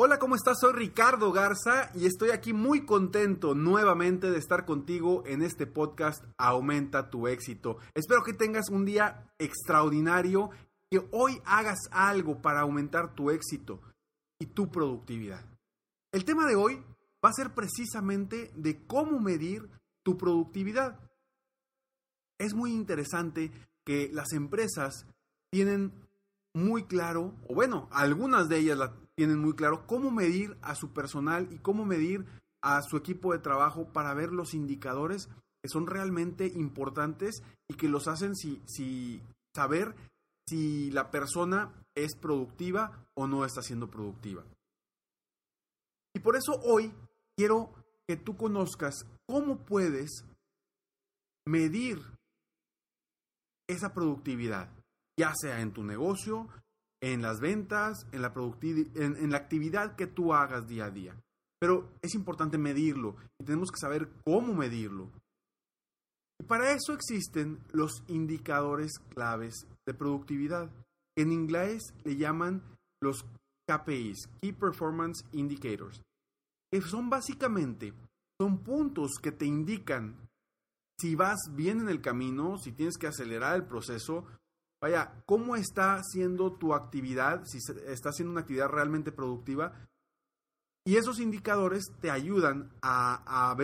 Hola, ¿cómo estás? Soy Ricardo Garza y estoy aquí muy contento nuevamente de estar contigo en este podcast Aumenta tu éxito. Espero que tengas un día extraordinario, que hoy hagas algo para aumentar tu éxito y tu productividad. El tema de hoy va a ser precisamente de cómo medir tu productividad. Es muy interesante que las empresas tienen muy claro, o bueno, algunas de ellas la tienen muy claro cómo medir a su personal y cómo medir a su equipo de trabajo para ver los indicadores que son realmente importantes y que los hacen si, saber si la persona es productiva o no está siendo productiva. Y por eso hoy quiero que tú conozcas cómo puedes medir esa productividad, ya sea en tu negocio, en las ventas, en la, en, en la actividad que tú hagas día a día. Pero es importante medirlo y tenemos que saber cómo medirlo. Y para eso existen los indicadores claves de productividad. En inglés le llaman los KPIs, Key Performance Indicators, que son básicamente son puntos que te indican si vas bien en el camino, si tienes que acelerar el proceso vaya, cómo está siendo tu actividad, si está siendo una actividad realmente productiva. Y esos indicadores te ayudan a,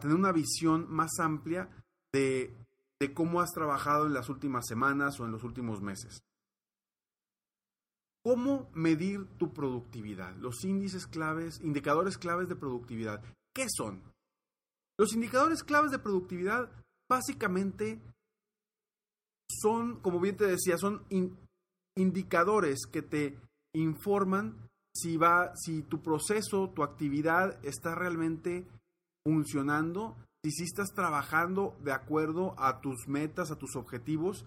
tener una visión más amplia de, de cómo has trabajado en las últimas semanas o en los últimos meses. ¿Cómo medir tu productividad? Los índices claves, indicadores claves de productividad. ¿Qué son? Los indicadores claves de productividad básicamente son, como bien te decía, son indicadores que te informan si va, si tu proceso, tu actividad está realmente funcionando, si sí estás trabajando de acuerdo a tus metas, a tus objetivos,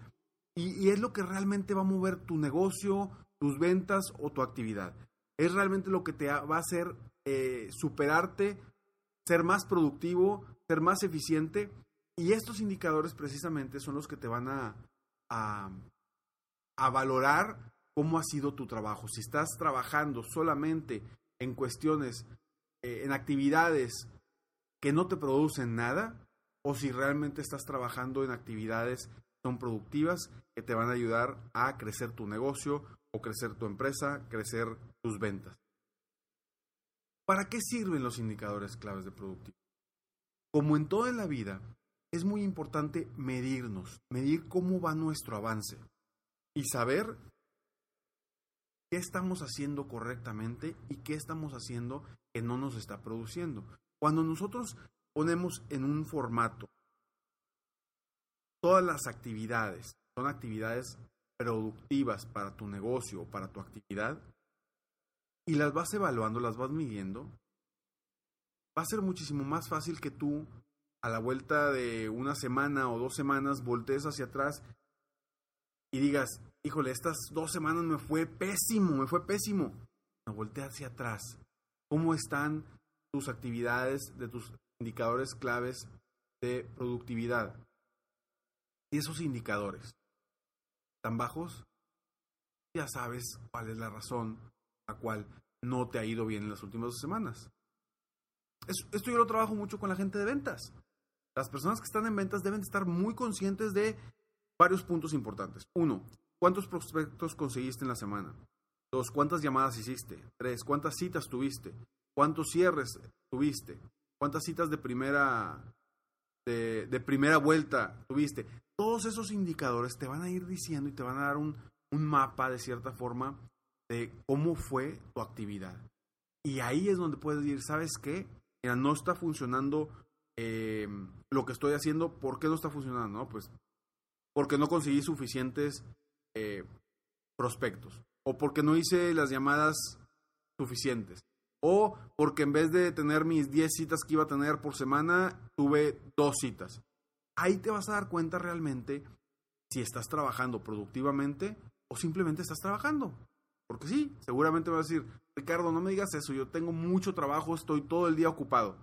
y, es lo que realmente va a mover tu negocio, tus ventas o tu actividad. Es realmente lo que te va a hacer eh, superarte, ser más productivo, ser más eficiente. Y estos indicadores precisamente son los que te van a, a, valorar cómo ha sido tu trabajo. Si estás trabajando solamente en cuestiones, eh, en actividades que no te producen nada, o si realmente estás trabajando en actividades que son productivas, que te van a ayudar a crecer tu negocio o crecer tu empresa, crecer tus ventas. ¿Para qué sirven los indicadores claves de productividad? Como en toda la vida, es muy importante medirnos, medir cómo va nuestro avance y saber qué estamos haciendo correctamente y qué estamos haciendo que no nos está produciendo. Cuando nosotros ponemos en un formato todas las actividades, son actividades productivas para tu negocio o para tu actividad, y las vas evaluando, las vas midiendo, va a ser muchísimo más fácil que tú a la vuelta de una semana o dos semanas voltees hacia atrás y digas, híjole, estas dos semanas me fue pésimo, me fue pésimo. No, voltea hacia atrás. ¿Cómo están tus actividades, de tus indicadores claves de productividad? Y esos indicadores. tan bajos, ya sabes cuál es la razón la cual no te ha ido bien en las últimas dos semanas. esto yo lo trabajo mucho con la gente de ventas. Las personas que están en ventas deben estar muy conscientes de varios puntos importantes. Uno, ¿cuántos prospectos conseguiste en la semana? Dos, ¿cuántas llamadas hiciste? Tres, ¿cuántas citas tuviste? ¿Cuántos cierres tuviste? ¿Cuántas citas de primera, de, primera vuelta tuviste? Todos esos indicadores te van a ir diciendo y te van a dar un, un mapa de cierta forma de cómo fue tu actividad. Y ahí es donde puedes decir, ¿sabes qué? Mira, no está funcionando eh, lo que estoy haciendo. ¿Por qué no está funcionando? Pues porque no conseguí suficientes eh, prospectos. O porque no hice las llamadas suficientes. O porque en vez de tener mis 10 citas que iba a tener por semana, tuve dos citas. Ahí te vas a dar cuenta realmente si estás trabajando productivamente o simplemente estás trabajando. Porque sí, seguramente vas a decir, Ricardo, no me digas eso, yo tengo mucho trabajo, estoy todo el día ocupado.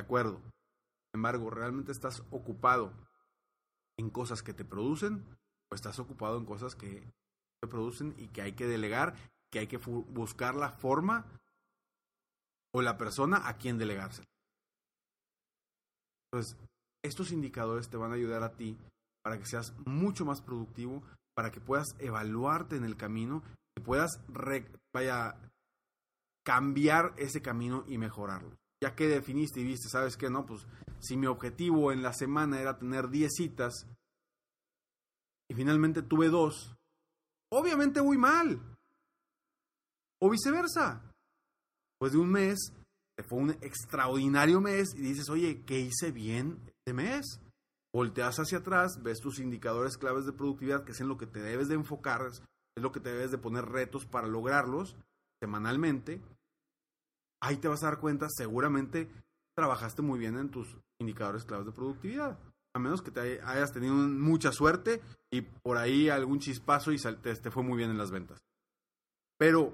De acuerdo. Sin embargo, ¿realmente estás ocupado en cosas que te producen o estás ocupado en cosas que te producen y que hay que delegar, que hay que buscar la forma o la persona a quien delegarse? Entonces, estos indicadores te van a ayudar a ti para que seas mucho más productivo, para que puedas evaluarte en el camino puedas vaya, cambiar ese camino y mejorarlo. Ya que definiste y viste, ¿sabes qué? No, pues si mi objetivo en la semana era tener 10 citas y finalmente tuve dos, obviamente voy mal. O viceversa. Pues de un mes, fue un extraordinario mes y dices, oye, ¿qué hice bien este mes? Volteas hacia atrás, ves tus indicadores claves de productividad, que es en lo que te debes de enfocar, es lo que te debes de poner retos para lograrlos semanalmente. Ahí te vas a dar cuenta, seguramente trabajaste muy bien en tus indicadores claves de productividad. A menos que te hayas tenido mucha suerte y por ahí algún chispazo y te, fue muy bien en las ventas. Pero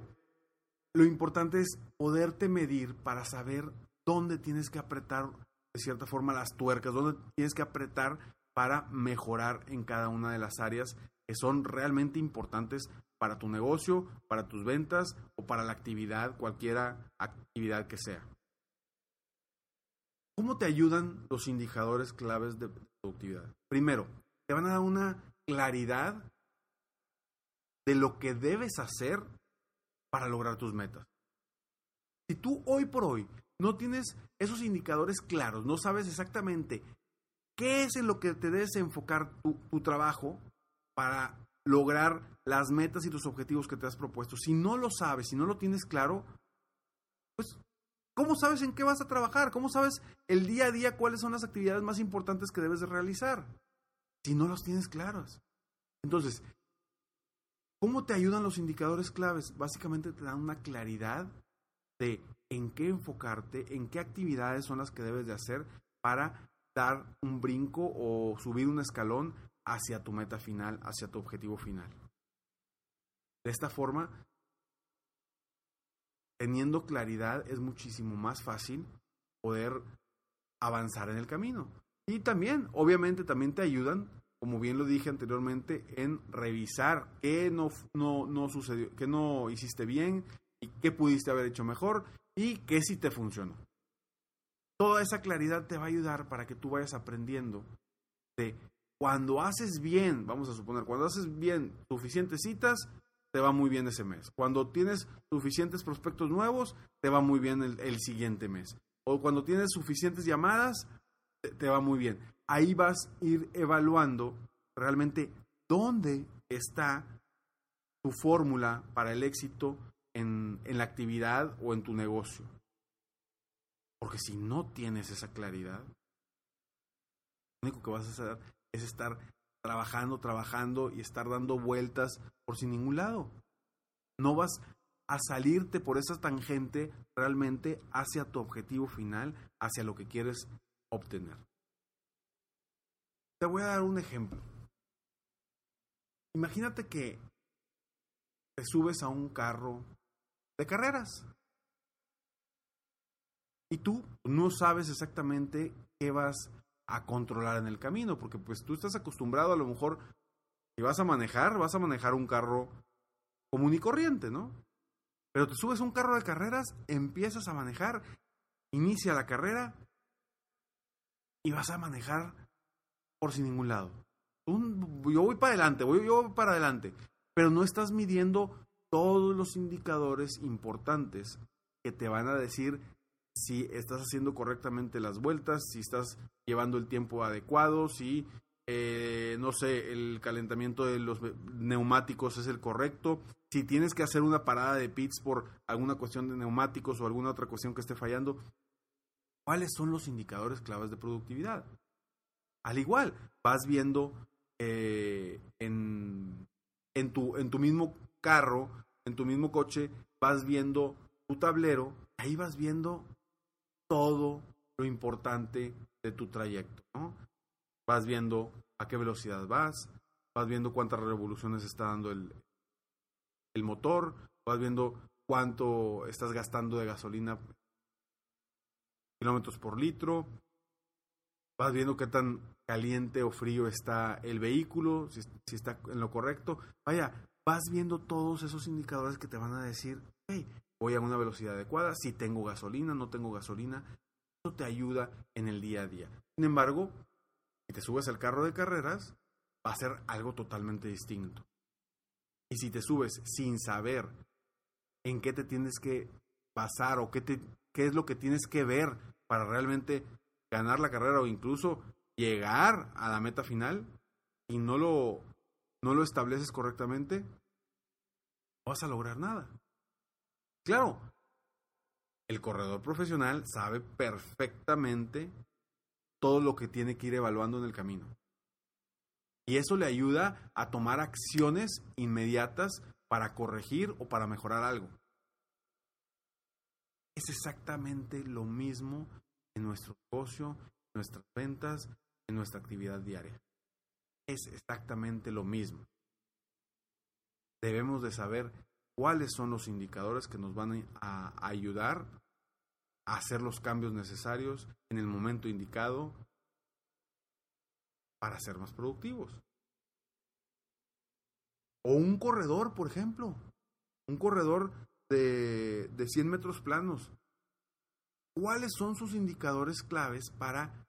lo importante es poderte medir para saber dónde tienes que apretar de cierta forma las tuercas, dónde tienes que apretar para mejorar en cada una de las áreas son realmente importantes para tu negocio, para tus ventas o para la actividad, cualquiera actividad que sea. ¿Cómo te ayudan los indicadores claves de productividad? Primero, te van a dar una claridad de lo que debes hacer para lograr tus metas. Si tú hoy por hoy no tienes esos indicadores claros, no sabes exactamente qué es en lo que te debes enfocar tu, tu trabajo, para lograr las metas y tus objetivos que te has propuesto. Si no lo sabes, si no lo tienes claro, pues, ¿cómo sabes en qué vas a trabajar? ¿Cómo sabes el día a día cuáles son las actividades más importantes que debes de realizar? Si no los tienes claros. Entonces, ¿cómo te ayudan los indicadores claves? Básicamente te dan una claridad de en qué enfocarte, en qué actividades son las que debes de hacer para dar un brinco o subir un escalón hacia tu meta final, hacia tu objetivo final. De esta forma, teniendo claridad es muchísimo más fácil poder avanzar en el camino. Y también, obviamente, también te ayudan, como bien lo dije anteriormente, en revisar qué no, no, no sucedió, qué no hiciste bien y qué pudiste haber hecho mejor y qué sí te funcionó. Toda esa claridad te va a ayudar para que tú vayas aprendiendo de cuando haces bien, vamos a suponer, cuando haces bien suficientes citas, te va muy bien ese mes. Cuando tienes suficientes prospectos nuevos, te va muy bien el, siguiente mes. O cuando tienes suficientes llamadas, te, va muy bien. Ahí vas a ir evaluando realmente dónde está tu fórmula para el éxito en, en la actividad o en tu negocio. Porque si no tienes esa claridad, lo único que vas a hacer es estar trabajando, trabajando y estar dando vueltas por sin ningún lado. No vas a salirte por esa tangente realmente hacia tu objetivo final, hacia lo que quieres obtener. Te voy a dar un ejemplo. Imagínate que te subes a un carro de carreras y tú no sabes exactamente qué vas a controlar en el camino, porque pues tú estás acostumbrado a lo mejor Si vas a manejar, vas a manejar un carro común y corriente, ¿no? Pero te subes a un carro de carreras, empiezas a manejar, inicia la carrera y vas a manejar por sin ningún lado. yo voy para adelante, voy, yo voy para adelante, pero no estás midiendo todos los indicadores importantes que te van a decir si estás haciendo correctamente las vueltas, si estás llevando el tiempo adecuado, si, eh, no sé, el calentamiento de los neumáticos es el correcto, si tienes que hacer una parada de pits por alguna cuestión de neumáticos o alguna otra cuestión que esté fallando, ¿cuáles son los indicadores claves de productividad? Al igual, vas viendo eh, en, en, tu, en tu mismo carro, en tu mismo coche, vas viendo tu tablero, ahí vas viendo todo lo importante de tu trayecto, ¿no? Vas viendo a qué velocidad vas, vas viendo cuántas revoluciones está dando el, motor, vas viendo cuánto estás gastando de gasolina kilómetros por litro, vas viendo qué tan caliente o frío está el vehículo, si, si, está en lo correcto. Vaya, vas viendo todos esos indicadores que te van a decir, hey, voy a una velocidad adecuada, si tengo gasolina, no tengo gasolina. Eso te ayuda en el día a día. Sin embargo, si te subes al carro de carreras, va a ser algo totalmente distinto. Y si te subes sin saber en qué te tienes que pasar o qué, te, qué es lo que tienes que ver para realmente ganar la carrera o incluso llegar a la meta final y no lo, no lo estableces correctamente, no vas a lograr nada. Claro, el corredor profesional sabe perfectamente todo lo que tiene que ir evaluando en el camino. Y eso le ayuda a tomar acciones inmediatas para corregir o para mejorar algo. Es exactamente lo mismo en nuestro negocio, en nuestras ventas, en nuestra actividad diaria. Es exactamente lo mismo. Debemos de saber cuáles son los indicadores que nos van a ayudar a hacer los cambios necesarios en el momento indicado para ser más productivos. O un corredor, por ejemplo. Un corredor de, de 100 metros planos. ¿Cuáles son sus indicadores claves para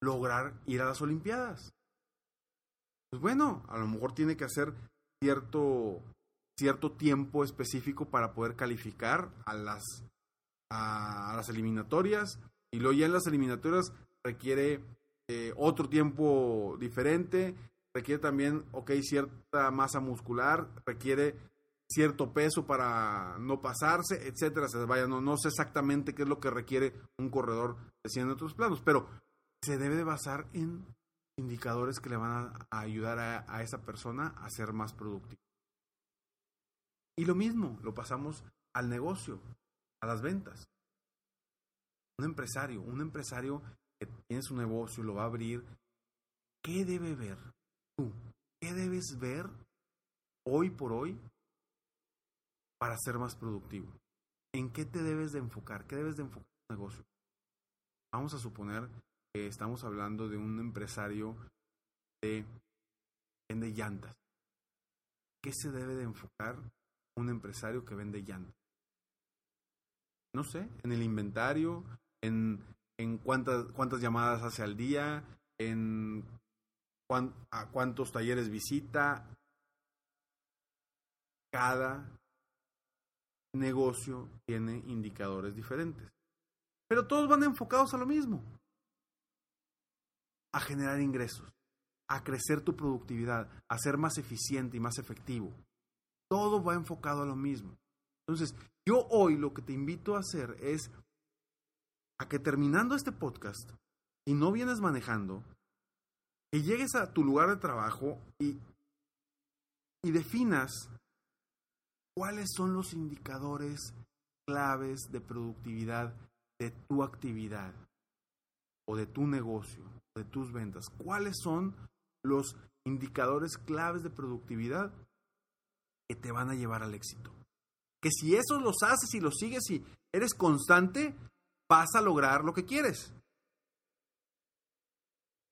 lograr ir a las Olimpiadas? Pues bueno, a lo mejor tiene que hacer cierto, cierto tiempo específico para poder calificar a las, a, las eliminatorias. Y luego ya en las eliminatorias requiere eh, otro tiempo diferente, requiere también, ok, cierta masa muscular, requiere cierto peso para no pasarse, etcétera. Se vaya, no, no sé exactamente qué es lo que requiere un corredor de 100 otros planos, pero se debe de basar en indicadores que le van a, ayudar a, a, esa persona a ser más productivo. Y lo mismo, lo pasamos al negocio, a las ventas. Un empresario, un empresario que tiene su negocio, lo va a abrir, ¿qué debe ver? ¿Tú qué debes ver hoy por hoy para ser más productivo? ¿En qué te debes de enfocar? ¿Qué debes de enfocar en tu negocio? Vamos a suponer que estamos hablando de un empresario de vende llantas. ¿Qué se debe de enfocar un empresario que vende llantas? No sé, en el inventario, en, en cuántas, cuántas llamadas hace al día, en a cuántos talleres visita. Cada negocio tiene indicadores diferentes. Pero todos van enfocados a lo mismo. A generar ingresos, a crecer tu productividad, a ser más eficiente y más efectivo. Todo va enfocado a lo mismo. Entonces, yo hoy lo que te invito a hacer es a que terminando este podcast, y no vienes manejando, que llegues a tu lugar de trabajo y, y definas cuáles son los indicadores claves de productividad de tu actividad o de tu negocio, de tus ventas. ¿Cuáles son los indicadores claves de productividad que te van a llevar al éxito? Que si esos los haces y los sigues y eres constante, vas a lograr lo que quieres.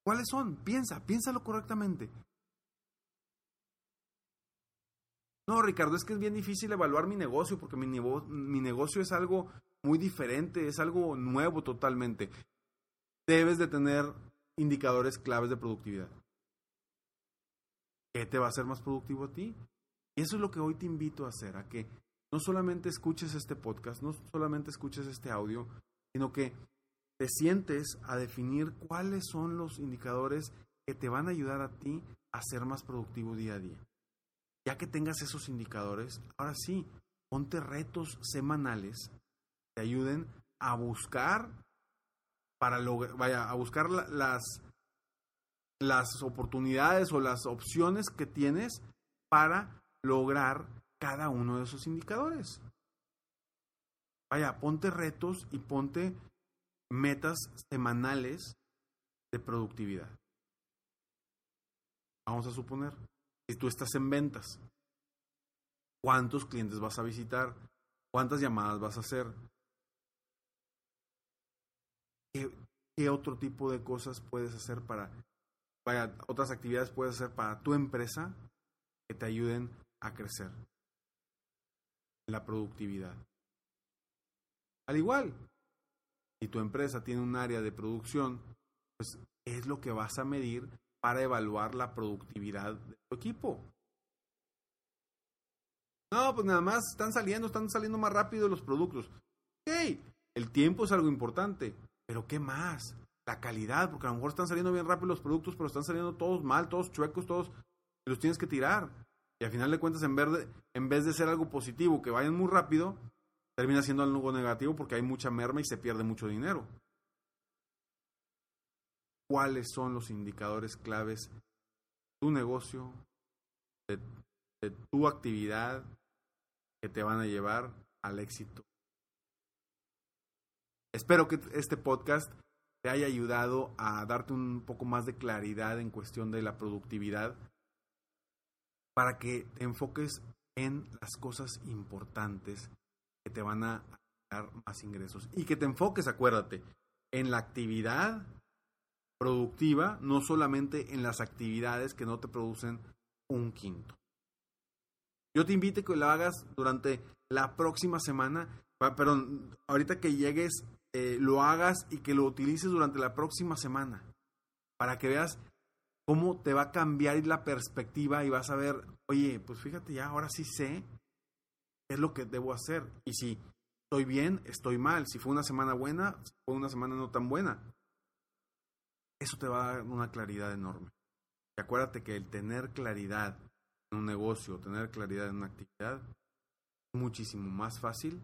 ¿Cuáles son? Piensa, piénsalo correctamente. No, Ricardo, es que es bien difícil evaluar mi negocio porque mi, mi negocio es algo muy diferente, es algo nuevo totalmente. Debes de tener indicadores claves de productividad. ¿Qué te va a hacer más productivo a ti? Y eso es lo que hoy te invito a hacer, a que no solamente escuches este podcast, no solamente escuches este audio, sino que te sientes a definir cuáles son los indicadores que te van a ayudar a ti a ser más productivo día a día. Ya que tengas esos indicadores, ahora sí, ponte retos semanales que te ayuden a buscar para lograr, vaya, a buscar las las oportunidades o las opciones que tienes para lograr cada uno de esos indicadores. Vaya, ponte retos y ponte metas semanales de productividad. Vamos a suponer, si tú estás en ventas, ¿cuántos clientes vas a visitar? ¿Cuántas llamadas vas a hacer? ¿Qué, otro tipo de cosas puedes hacer para vaya, otras actividades puedes hacer para tu empresa que te ayuden a crecer la productividad. Al igual, si tu empresa tiene un área de producción, pues es lo que vas a medir para evaluar la productividad de tu equipo. No, pues nada más están saliendo, están saliendo más rápido los productos. Ok, el tiempo es algo importante, pero ¿qué más? la calidad, porque a lo mejor están saliendo bien rápido los productos, pero están saliendo todos mal, todos chuecos, todos, los tienes que tirar. Y al final de cuentas, en, verde, en vez de ser algo positivo, que vayan muy rápido, termina siendo algo negativo porque hay mucha merma y se pierde mucho dinero. ¿Cuáles son los indicadores claves de tu negocio, de, de tu actividad, que te van a llevar al éxito? Espero que este podcast te haya ayudado a darte un poco más de claridad en cuestión de la productividad para que te enfoques en las cosas importantes que te van a dar más ingresos y que te enfoques, acuérdate, en la actividad productiva, no solamente en las actividades que no te producen un quinto. Yo te invito a que lo hagas durante la próxima semana, perdón, ahorita que llegues eh, lo hagas y que lo utilices durante la próxima semana para que veas cómo te va a cambiar la perspectiva y vas a ver, oye, pues fíjate ya, ahora sí sé qué es lo que debo hacer y si estoy bien, estoy mal, si fue una semana buena, si fue una semana no tan buena. Eso te va a dar una claridad enorme. Y acuérdate que el tener claridad en un negocio, tener claridad en una actividad, es muchísimo más fácil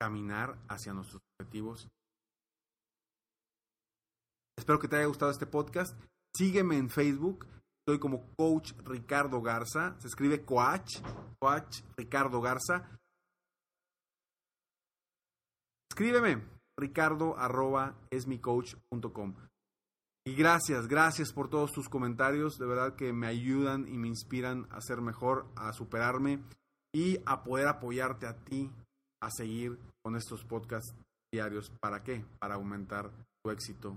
caminar hacia nuestros objetivos. Espero que te haya gustado este podcast. Sígueme en Facebook. Estoy como Coach Ricardo Garza. Se escribe Coach. Coach Ricardo Garza. Escríbeme. Ricardo arroba esmicoach.com. Y gracias, gracias por todos tus comentarios. De verdad que me ayudan y me inspiran a ser mejor, a superarme y a poder apoyarte a ti a seguir con estos podcasts diarios. ¿Para qué? Para aumentar tu éxito.